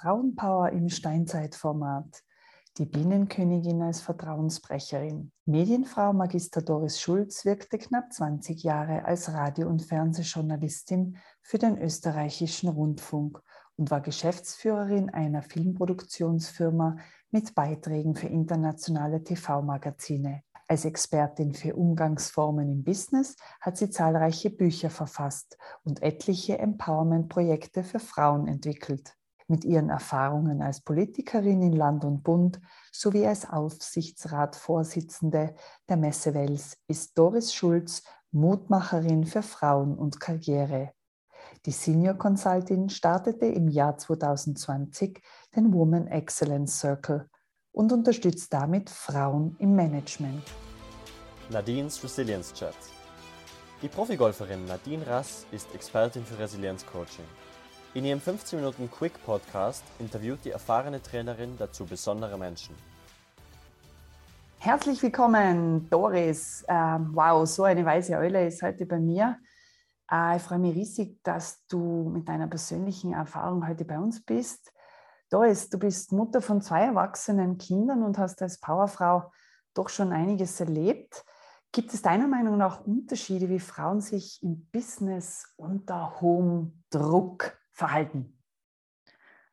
Frauenpower im Steinzeitformat. Die Bienenkönigin als Vertrauensbrecherin. Medienfrau Magister Doris Schulz wirkte knapp 20 Jahre als Radio- und Fernsehjournalistin für den österreichischen Rundfunk und war Geschäftsführerin einer Filmproduktionsfirma mit Beiträgen für internationale TV-Magazine. Als Expertin für Umgangsformen im Business hat sie zahlreiche Bücher verfasst und etliche Empowerment-Projekte für Frauen entwickelt. Mit ihren Erfahrungen als Politikerin in Land und Bund sowie als Aufsichtsratsvorsitzende der Messe Wels ist Doris Schulz Mutmacherin für Frauen und Karriere. Die Senior Consulting startete im Jahr 2020 den Woman Excellence Circle und unterstützt damit Frauen im Management. Nadines Resilience Chat. Die Profigolferin Nadine Rass ist Expertin für Resilienzcoaching. In ihrem 15 Minuten Quick Podcast interviewt die erfahrene Trainerin dazu besondere Menschen. Herzlich willkommen, Doris. Ähm, wow, so eine weiße Eule ist heute bei mir. Äh, ich freue mich riesig, dass du mit deiner persönlichen Erfahrung heute bei uns bist. Doris, du bist Mutter von zwei erwachsenen Kindern und hast als Powerfrau doch schon einiges erlebt. Gibt es deiner Meinung nach Unterschiede, wie Frauen sich im Business unter hohem Druck verhalten?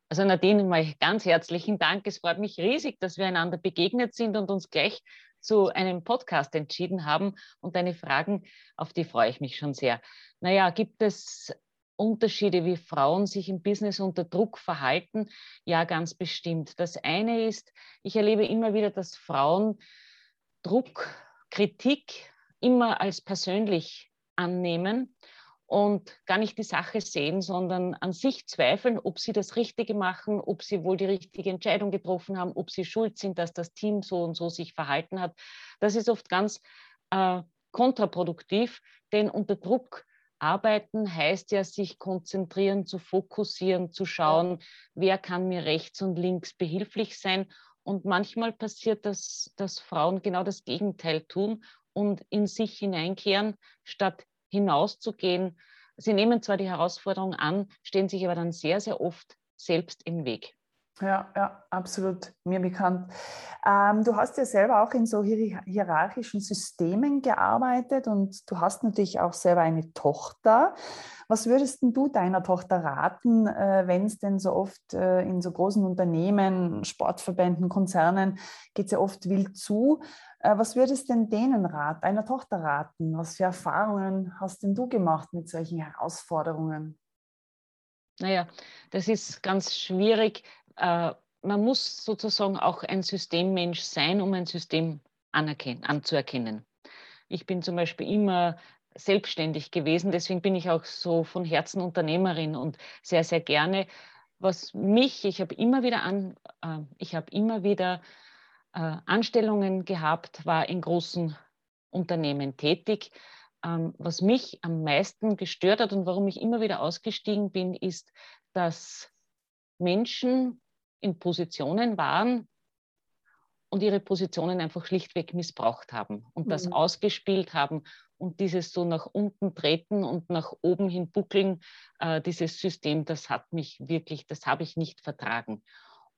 Also Nadine, mal ganz herzlichen Dank. Es freut mich riesig, dass wir einander begegnet sind und uns gleich zu einem Podcast entschieden haben. Und deine Fragen, auf die freue ich mich schon sehr. Naja, gibt es Unterschiede, wie Frauen sich im Business unter Druck verhalten? Ja, ganz bestimmt. Das eine ist, ich erlebe immer wieder, dass Frauen Druck, Kritik immer als persönlich annehmen und gar nicht die Sache sehen, sondern an sich zweifeln, ob sie das Richtige machen, ob sie wohl die richtige Entscheidung getroffen haben, ob sie schuld sind, dass das Team so und so sich verhalten hat. Das ist oft ganz äh, kontraproduktiv, denn unter Druck Arbeiten heißt ja, sich konzentrieren, zu fokussieren, zu schauen, wer kann mir rechts und links behilflich sein. Und manchmal passiert das, dass Frauen genau das Gegenteil tun und in sich hineinkehren, statt hinauszugehen. Sie nehmen zwar die Herausforderung an, stehen sich aber dann sehr, sehr oft selbst im Weg. Ja, ja, absolut mir bekannt. Ähm, du hast ja selber auch in so hierarchischen Systemen gearbeitet und du hast natürlich auch selber eine Tochter. Was würdest du deiner Tochter raten, äh, wenn es denn so oft äh, in so großen Unternehmen, Sportverbänden, Konzernen geht es ja oft wild zu? Äh, was würdest denn denen raten, deiner Tochter raten? Was für Erfahrungen hast denn du gemacht mit solchen Herausforderungen? Naja, das ist ganz schwierig, äh, man muss sozusagen auch ein Systemmensch sein, um ein System anzuerkennen. Ich bin zum Beispiel immer selbstständig gewesen, deswegen bin ich auch so von Herzen Unternehmerin und sehr, sehr gerne. Was mich, ich habe immer wieder an, äh, ich habe immer wieder Anstellungen gehabt, war in großen Unternehmen tätig. Ähm, was mich am meisten gestört hat und warum ich immer wieder ausgestiegen bin, ist, dass Menschen in Positionen waren und ihre Positionen einfach schlichtweg missbraucht haben und mhm. das ausgespielt haben und dieses so nach unten treten und nach oben hin buckeln, äh, dieses System, das hat mich wirklich, das habe ich nicht vertragen.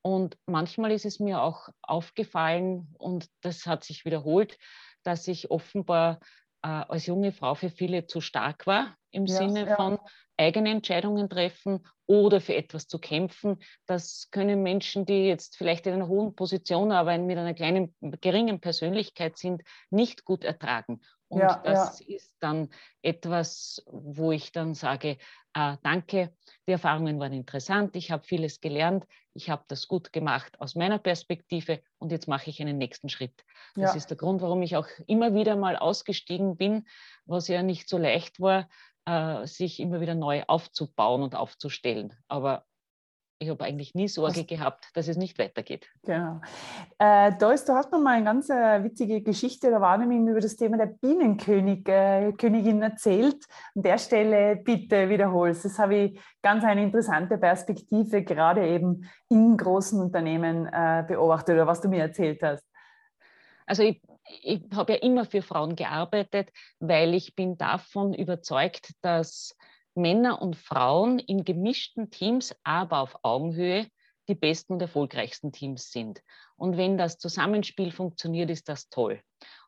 Und manchmal ist es mir auch aufgefallen und das hat sich wiederholt, dass ich offenbar äh, als junge Frau für viele zu stark war, im ja, Sinne ja. von eigene Entscheidungen treffen oder für etwas zu kämpfen. Das können Menschen, die jetzt vielleicht in einer hohen Position, aber mit einer kleinen, geringen Persönlichkeit sind, nicht gut ertragen. Und ja, das ist dann etwas, wo ich dann sage, äh, danke, die Erfahrungen waren interessant, ich habe vieles gelernt, ich habe das gut gemacht aus meiner Perspektive und jetzt mache ich einen nächsten Schritt. Das ja. ist der Grund, warum ich auch immer wieder mal ausgestiegen bin, was ja nicht so leicht war, äh, sich immer wieder neu aufzubauen und aufzustellen. Aber ich habe eigentlich nie Sorge gehabt, dass es nicht weitergeht. Genau. Äh, Doris, du hast mir mal eine ganz äh, witzige Geschichte oder Wahrnehmung über das Thema der Bienenkönigin äh, erzählt. An der Stelle bitte wiederholst. Das habe ich ganz eine interessante Perspektive, gerade eben in großen Unternehmen äh, beobachtet oder was du mir erzählt hast. Also ich ich habe ja immer für Frauen gearbeitet, weil ich bin davon überzeugt, dass Männer und Frauen in gemischten Teams, aber auf Augenhöhe, die besten und erfolgreichsten Teams sind. Und wenn das Zusammenspiel funktioniert, ist das toll.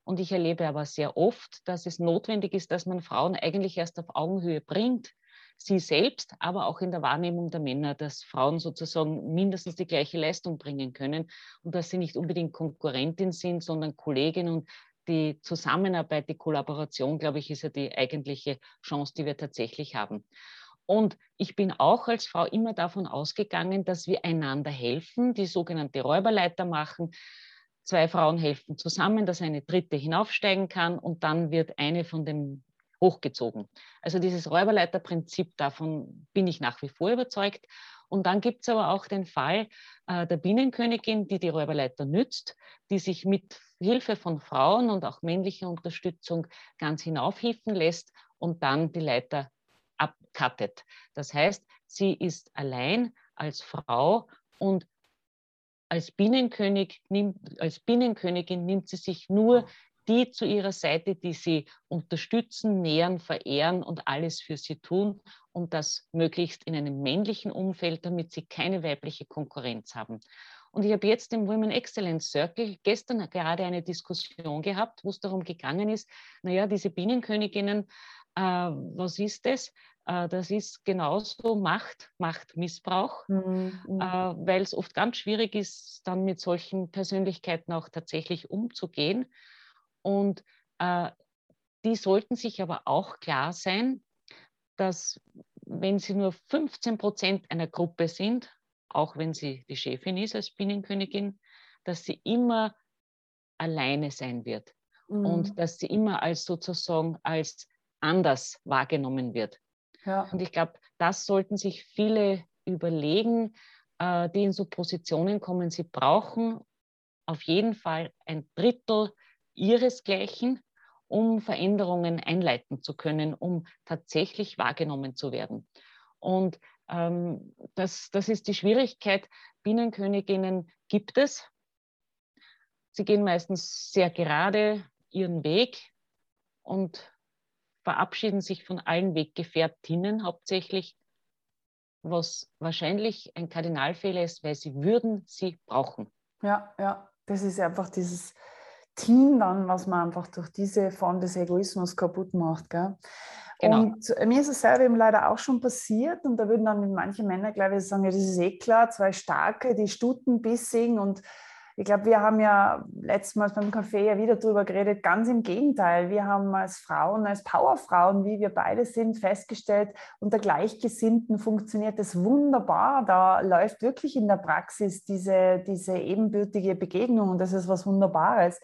Und ich erlebe aber sehr oft, dass es notwendig ist, dass man Frauen eigentlich erst auf Augenhöhe bringt, sie selbst, aber auch in der Wahrnehmung der Männer, dass Frauen sozusagen mindestens die gleiche Leistung bringen können und dass sie nicht unbedingt Konkurrentin sind, sondern Kollegin und die Zusammenarbeit, die Kollaboration, glaube ich, ist ja die eigentliche Chance, die wir tatsächlich haben. Und ich bin auch als Frau immer davon ausgegangen, dass wir einander helfen, die sogenannte Räuberleiter machen. Zwei Frauen helfen zusammen, dass eine dritte hinaufsteigen kann und dann wird eine von dem hochgezogen. Also dieses Räuberleiterprinzip, davon bin ich nach wie vor überzeugt. Und dann gibt es aber auch den Fall äh, der Bienenkönigin, die die Räuberleiter nützt, die sich mit Hilfe von Frauen und auch männlicher Unterstützung ganz hinaufhieven lässt und dann die Leiter abkattet. Das heißt, sie ist allein als Frau und als, Bienenkönig nimmt, als Bienenkönigin nimmt sie sich nur die zu ihrer Seite, die sie unterstützen, nähern, verehren und alles für sie tun und das möglichst in einem männlichen Umfeld, damit sie keine weibliche Konkurrenz haben. Und ich habe jetzt im Women Excellence Circle gestern gerade eine Diskussion gehabt, wo es darum gegangen ist, naja, diese Bienenköniginnen, äh, was ist das? Äh, das ist genauso Macht, Machtmissbrauch, mhm. äh, weil es oft ganz schwierig ist, dann mit solchen Persönlichkeiten auch tatsächlich umzugehen. Und äh, die sollten sich aber auch klar sein, dass wenn sie nur 15 Prozent einer Gruppe sind, auch wenn sie die Chefin ist als Bienenkönigin, dass sie immer alleine sein wird mhm. und dass sie immer als sozusagen als anders wahrgenommen wird. Ja. Und ich glaube, das sollten sich viele überlegen, äh, die in so Positionen kommen. Sie brauchen auf jeden Fall ein Drittel ihresgleichen, um Veränderungen einleiten zu können, um tatsächlich wahrgenommen zu werden. Und ähm, das, das ist die Schwierigkeit. Bienenköniginnen gibt es. Sie gehen meistens sehr gerade ihren Weg und verabschieden sich von allen Weggefährtinnen hauptsächlich, was wahrscheinlich ein Kardinalfehler ist, weil sie würden sie brauchen. Ja, ja, das ist einfach dieses Team dann, was man einfach durch diese Form des Egoismus kaputt macht. Gell? Genau. Und mir ist es selber eben leider auch schon passiert und da würden dann manche Männer, glaube ich, sagen, ja, das ist eh klar, zwei Starke, die Stutenbissing und ich glaube, wir haben ja letztmals beim Café ja wieder darüber geredet, ganz im Gegenteil. Wir haben als Frauen, als Powerfrauen, wie wir beide sind, festgestellt, unter Gleichgesinnten funktioniert das wunderbar. Da läuft wirklich in der Praxis diese, diese ebenbürtige Begegnung und das ist was Wunderbares.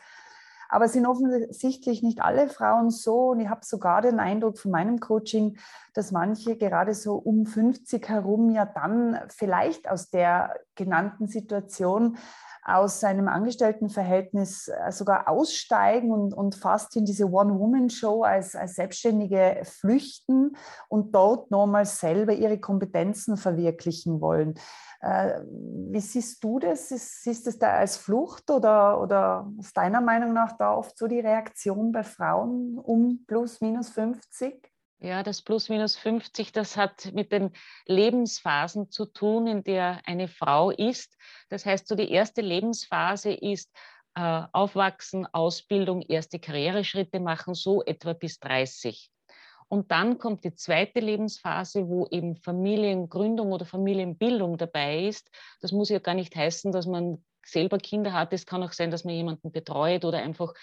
Aber es sind offensichtlich nicht alle Frauen so. Und ich habe sogar den Eindruck von meinem Coaching, dass manche gerade so um 50 herum ja dann vielleicht aus der genannten Situation aus seinem Angestelltenverhältnis äh, sogar aussteigen und, und fast in diese One-Woman-Show als, als Selbstständige flüchten und dort nochmal selber ihre Kompetenzen verwirklichen wollen. Äh, wie siehst du das? Siehst du es da als Flucht oder, oder ist deiner Meinung nach da oft so die Reaktion bei Frauen um plus minus 50? Ja, das plus minus 50, das hat mit den Lebensphasen zu tun, in der eine Frau ist. Das heißt, so die erste Lebensphase ist äh, Aufwachsen, Ausbildung, erste Karriereschritte machen, so etwa bis 30. Und dann kommt die zweite Lebensphase, wo eben Familiengründung oder Familienbildung dabei ist. Das muss ja gar nicht heißen, dass man selber Kinder hat. Es kann auch sein, dass man jemanden betreut oder einfach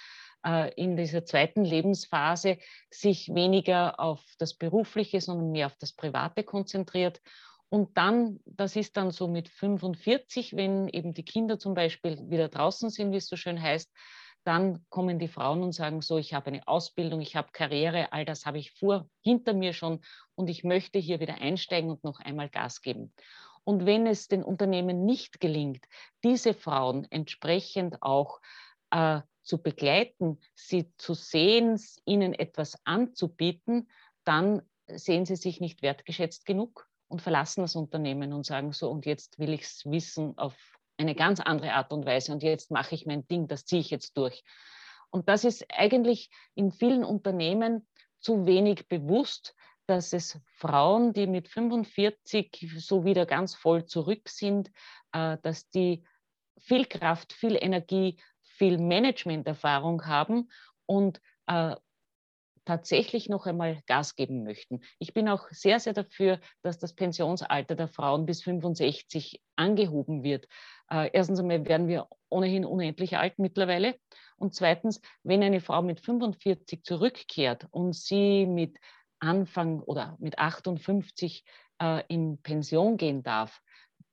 in dieser zweiten Lebensphase sich weniger auf das Berufliche, sondern mehr auf das Private konzentriert. Und dann, das ist dann so mit 45, wenn eben die Kinder zum Beispiel wieder draußen sind, wie es so schön heißt, dann kommen die Frauen und sagen so, ich habe eine Ausbildung, ich habe Karriere, all das habe ich vor, hinter mir schon und ich möchte hier wieder einsteigen und noch einmal Gas geben. Und wenn es den Unternehmen nicht gelingt, diese Frauen entsprechend auch äh, zu begleiten, sie zu sehen, ihnen etwas anzubieten, dann sehen sie sich nicht wertgeschätzt genug und verlassen das Unternehmen und sagen so, und jetzt will ich es wissen auf eine ganz andere Art und Weise und jetzt mache ich mein Ding, das ziehe ich jetzt durch. Und das ist eigentlich in vielen Unternehmen zu wenig bewusst, dass es Frauen, die mit 45 so wieder ganz voll zurück sind, äh, dass die viel Kraft, viel Energie, viel Managementerfahrung haben und äh, tatsächlich noch einmal Gas geben möchten. Ich bin auch sehr, sehr dafür, dass das Pensionsalter der Frauen bis 65 angehoben wird. Äh, erstens einmal werden wir ohnehin unendlich alt mittlerweile. Und zweitens, wenn eine Frau mit 45 zurückkehrt und sie mit Anfang oder mit 58 äh, in Pension gehen darf,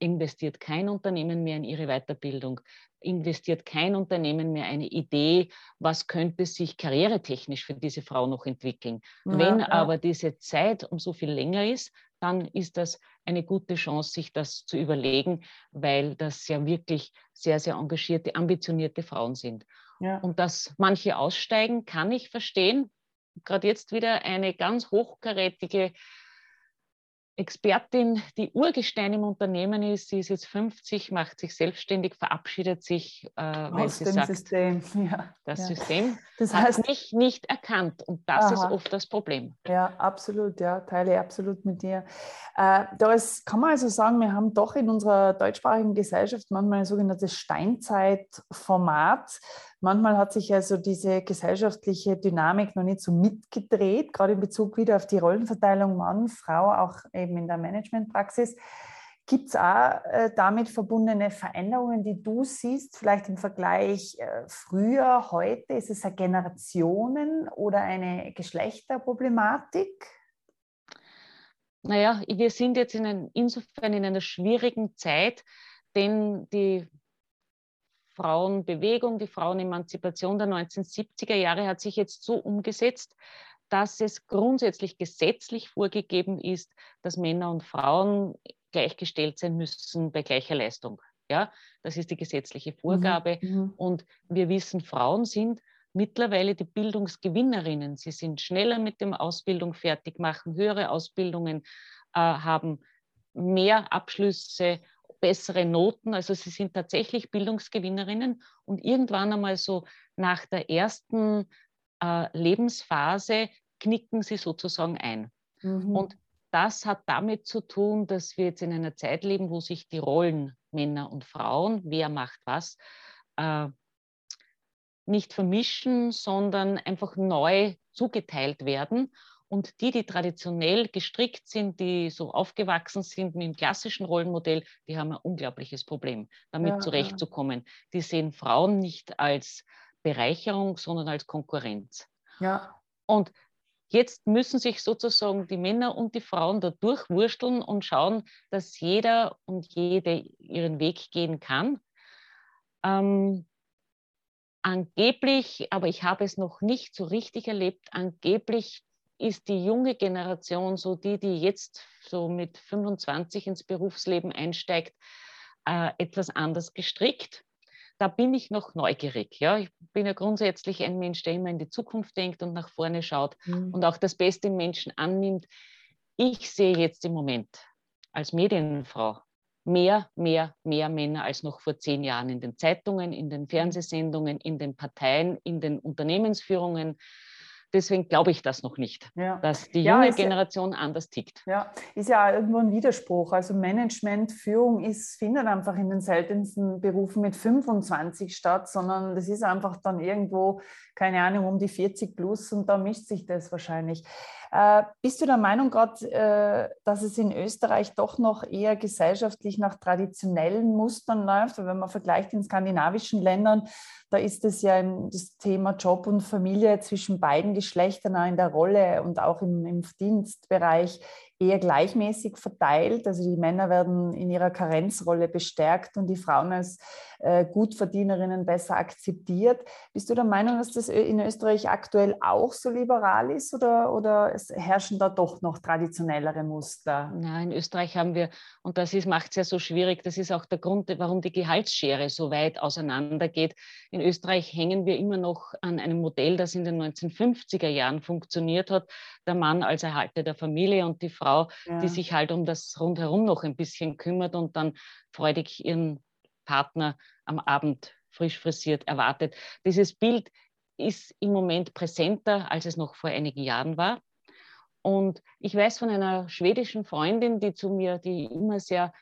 investiert kein Unternehmen mehr in ihre Weiterbildung, investiert kein Unternehmen mehr eine Idee, was könnte sich karrieretechnisch für diese Frau noch entwickeln. Ja, Wenn ja. aber diese Zeit um so viel länger ist, dann ist das eine gute Chance, sich das zu überlegen, weil das ja wirklich sehr, sehr engagierte, ambitionierte Frauen sind. Ja. Und dass manche aussteigen, kann ich verstehen. Gerade jetzt wieder eine ganz hochkarätige Expertin, die Urgestein im Unternehmen ist. Sie ist jetzt 50, macht sich selbstständig, verabschiedet sich, äh, weil Aus sie dem sagt, System. Ja. das ja. System das heißt, hat mich nicht erkannt. Und das aha. ist oft das Problem. Ja, absolut. Ja, teile absolut mit dir. Äh, da ist, kann man also sagen, wir haben doch in unserer deutschsprachigen Gesellschaft manchmal ein sogenanntes Steinzeitformat Manchmal hat sich also diese gesellschaftliche Dynamik noch nicht so mitgedreht, gerade in Bezug wieder auf die Rollenverteilung Mann, Frau, auch eben in der Managementpraxis. Gibt es auch äh, damit verbundene Veränderungen, die du siehst, vielleicht im Vergleich äh, früher, heute? Ist es eine Generationen- oder eine Geschlechterproblematik? Naja, wir sind jetzt in ein, insofern in einer schwierigen Zeit, denn die Frauenbewegung, die Frauenemanzipation der 1970er Jahre hat sich jetzt so umgesetzt, dass es grundsätzlich gesetzlich vorgegeben ist, dass Männer und Frauen gleichgestellt sein müssen bei gleicher Leistung. Ja, das ist die gesetzliche Vorgabe. Mhm. mhm. Und wir wissen, Frauen sind mittlerweile die Bildungsgewinnerinnen. Sie sind schneller mit dem Ausbildung fertig, machen höhere Ausbildungen, äh, haben mehr Abschlüsse bessere Noten. Also sie sind tatsächlich Bildungsgewinnerinnen und irgendwann einmal so nach der ersten äh, Lebensphase knicken sie sozusagen ein. Mhm. Und das hat damit zu tun, dass wir jetzt in einer Zeit leben, wo sich die Rollen Männer und Frauen, wer macht was, äh, nicht vermischen, sondern einfach neu zugeteilt werden. Und die, die traditionell gestrickt sind, die so aufgewachsen sind mit dem klassischen Rollenmodell, die haben ein unglaubliches Problem, damit ja, zurechtzukommen. Die sehen Frauen nicht als Bereicherung, sondern als Konkurrenz. Ja. Und jetzt müssen sich sozusagen die Männer und die Frauen da durchwursteln und schauen, dass jeder und jede ihren Weg gehen kann. Ähm, angeblich, aber ich habe es noch nicht so richtig erlebt, angeblich ist die junge Generation, so die, die jetzt so mit 25 ins Berufsleben einsteigt, äh, etwas anders gestrickt. Da bin ich noch neugierig. Ja? Ich bin ja grundsätzlich ein Mensch, der immer in die Zukunft denkt und nach vorne schaut mhm. und auch das Beste im Menschen annimmt. Ich sehe jetzt im Moment als Medienfrau mehr, mehr, mehr Männer als noch vor zehn Jahren in den Zeitungen, in den Fernsehsendungen, in den Parteien, in den Unternehmensführungen. Deswegen glaube ich das noch nicht, ja. dass die junge ja, Generation ja, anders tickt. Ja, ist ja irgendwo ein Widerspruch. Also Management, Führung ist, findet einfach in den seltensten Berufen mit 25 statt, sondern das ist einfach dann irgendwo, keine Ahnung, um die 40 plus und da mischt sich das wahrscheinlich. Äh, bist du der Meinung gerade, äh, dass es in Österreich doch noch eher gesellschaftlich nach traditionellen Mustern läuft? Wenn man vergleicht in skandinavischen Ländern, da ist es ja das Thema Job und Familie zwischen beiden Geschlechtern in der Rolle und auch im, im Dienstbereich eher gleichmäßig verteilt. Also die Männer werden in ihrer Karenzrolle bestärkt und die Frauen als äh, Gutverdienerinnen besser akzeptiert. Bist du der Meinung, dass das in Österreich aktuell auch so liberal ist oder, oder es herrschen da doch noch traditionellere Muster? Nein, in Österreich haben wir, und das macht es ja so schwierig, das ist auch der Grund, warum die Gehaltsschere so weit auseinandergeht. In Österreich hängen wir immer noch an einem Modell, das in den 1950er Jahren funktioniert hat. Der Mann als Erhalter der Familie und die Frau Frau, ja. die sich halt um das rundherum noch ein bisschen kümmert und dann freudig ihren Partner am Abend frisch frisiert erwartet. Dieses Bild ist im Moment präsenter, als es noch vor einigen Jahren war. Und ich weiß von einer schwedischen Freundin, die zu mir, die immer sehr,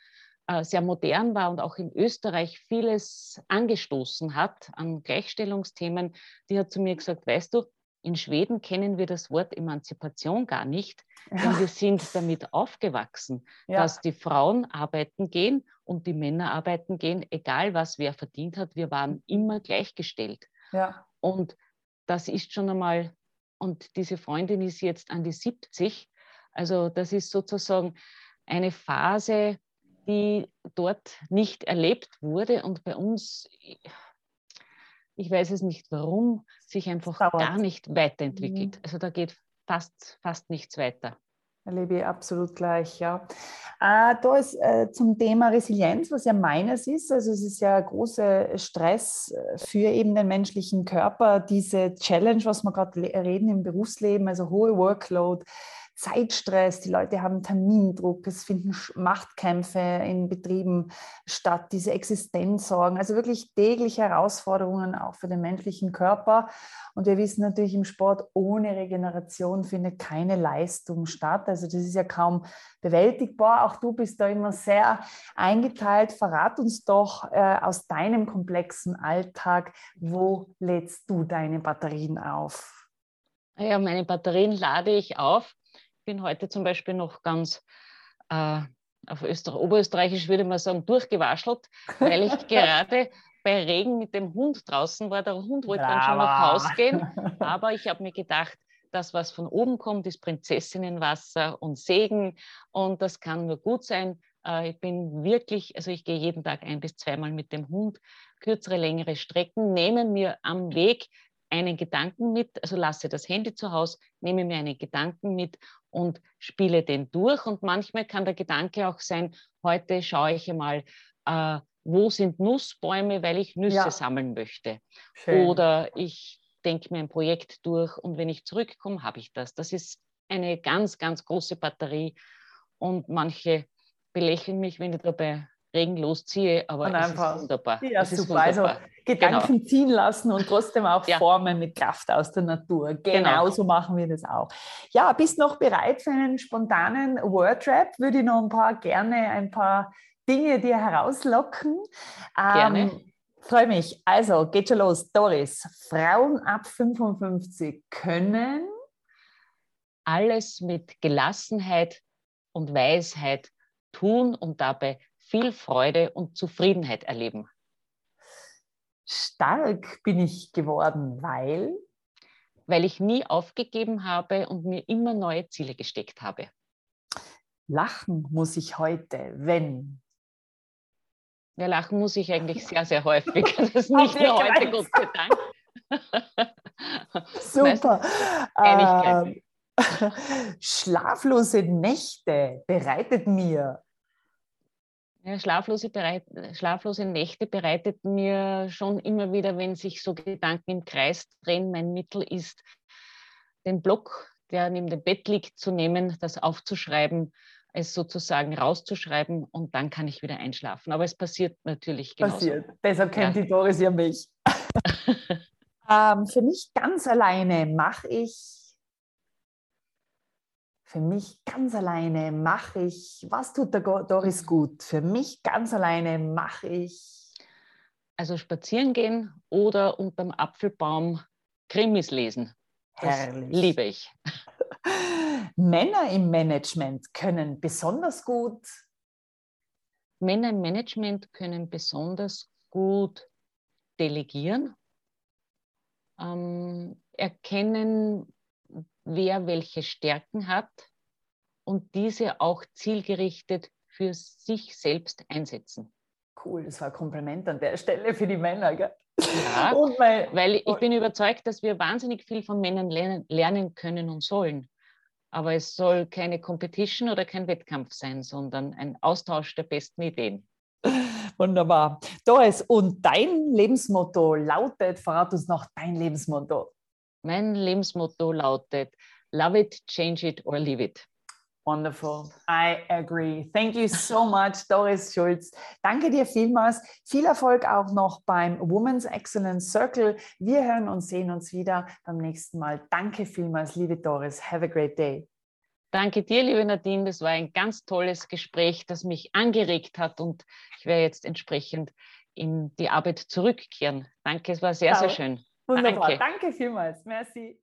äh, sehr modern war und auch in Österreich vieles angestoßen hat an Gleichstellungsthemen, die hat zu mir gesagt, weißt du, in Schweden kennen wir das Wort Emanzipation gar nicht, ja. denn wir sind damit aufgewachsen, ja. dass die Frauen arbeiten gehen und die Männer arbeiten gehen, egal was wer verdient hat, wir waren immer gleichgestellt. Ja. Und das ist schon einmal, und diese Freundin ist jetzt an die 70, also das ist sozusagen eine Phase, die dort nicht erlebt wurde und bei uns ich weiß es nicht warum, sich einfach gar nicht weiterentwickelt. Mhm. Also da geht fast, fast nichts weiter. Erlebe ich absolut gleich, ja. Äh, da ist äh, zum Thema Resilienz, was ja meines ist, also es ist ja großer Stress äh, für eben den menschlichen Körper, diese Challenge, was wir gerade reden im Berufsleben, also hohe Workload, Zeitstress, die Leute haben Termindruck, es finden Machtkämpfe in Betrieben statt, diese Existenzsorgen, also wirklich tägliche Herausforderungen auch für den menschlichen Körper. Und wir wissen natürlich im Sport, ohne Regeneration findet keine Leistung statt. Also das ist ja kaum bewältigbar. Auch du bist da immer sehr eingeteilt. Verrat uns doch äh, aus deinem komplexen Alltag, wo lädst du deine Batterien auf? Ja, meine Batterien lade ich auf bin heute zum Beispiel noch ganz äh, auf Öster Oberösterreichisch würde man sagen, durchgewaschelt, weil ich gerade bei Regen mit dem Hund draußen war. Der Hund wollte Brava. dann schon nach Haus gehen, aber ich habe mir gedacht, das, was von oben kommt, ist Prinzessinnenwasser und Segen und das kann nur gut sein. Äh, ich bin wirklich, also ich gehe jeden Tag ein bis zweimal mit dem Hund, kürzere, längere Strecken, nehme mir am Weg einen Gedanken mit, also lasse das Handy zu Hause, nehme mir einen Gedanken mit und spiele den durch. Und manchmal kann der Gedanke auch sein, heute schaue ich einmal, äh, wo sind Nussbäume, weil ich Nüsse ja. sammeln möchte. Schön. Oder ich denke mir ein Projekt durch und wenn ich zurückkomme, habe ich das. Das ist eine ganz, ganz große Batterie. Und manche belächeln mich, wenn ich dabei Regen losziehe, aber und es ist wunderbar. Ja, es super. Also Gedanken genau. ziehen lassen und trotzdem auch ja. formen mit Kraft aus der Natur. Genau, genau, so machen wir das auch. Ja, bist noch bereit für einen spontanen Wordrap? Würde ich noch ein paar gerne ein paar Dinge dir herauslocken. Gerne. Ähm, Freue mich. Also, geht schon los. Doris, Frauen ab 55 können alles mit Gelassenheit und Weisheit tun und dabei viel Freude und Zufriedenheit erleben. Stark bin ich geworden, weil? Weil ich nie aufgegeben habe und mir immer neue Ziele gesteckt habe. Lachen muss ich heute, wenn? Ja, lachen muss ich eigentlich sehr, sehr häufig. Das ist nicht nur heute, Gott sei Dank. Super. Ähm, schlaflose Nächte bereitet mir ja, schlaflose, bereit, schlaflose Nächte bereitet mir schon immer wieder, wenn sich so Gedanken im Kreis drehen. Mein Mittel ist, den Block, der neben dem Bett liegt, zu nehmen, das aufzuschreiben, es sozusagen rauszuschreiben und dann kann ich wieder einschlafen. Aber es passiert natürlich genauso. Passiert. Deshalb kennt ja. die Doris ja mich. ähm, für mich ganz alleine mache ich für mich ganz alleine mache ich, was tut der Doris gut? Für mich ganz alleine mache ich. Also spazieren gehen oder unterm Apfelbaum Krimis lesen. Das Herrlich. liebe ich. Männer im Management können besonders gut. Männer im Management können besonders gut delegieren, ähm, erkennen, wer welche Stärken hat und diese auch zielgerichtet für sich selbst einsetzen. Cool, das war ein Kompliment an der Stelle für die Männer. Gell? Ja, weil, weil ich bin überzeugt, dass wir wahnsinnig viel von Männern lernen, lernen können und sollen. Aber es soll keine Competition oder kein Wettkampf sein, sondern ein Austausch der besten Ideen. Wunderbar. Doris, und dein Lebensmotto lautet, verrat uns noch dein Lebensmotto. Mein Lebensmotto lautet Love it, change it or leave it. Wonderful. I agree. Thank you so much, Doris Schulz. Danke dir vielmals. Viel Erfolg auch noch beim Women's Excellence Circle. Wir hören und sehen uns wieder beim nächsten Mal. Danke vielmals, liebe Doris. Have a great day. Danke dir, liebe Nadine. Das war ein ganz tolles Gespräch, das mich angeregt hat und ich werde jetzt entsprechend in die Arbeit zurückkehren. Danke, es war sehr, sehr schön. Wunderbar. Danke, Danke vielmals. Merci.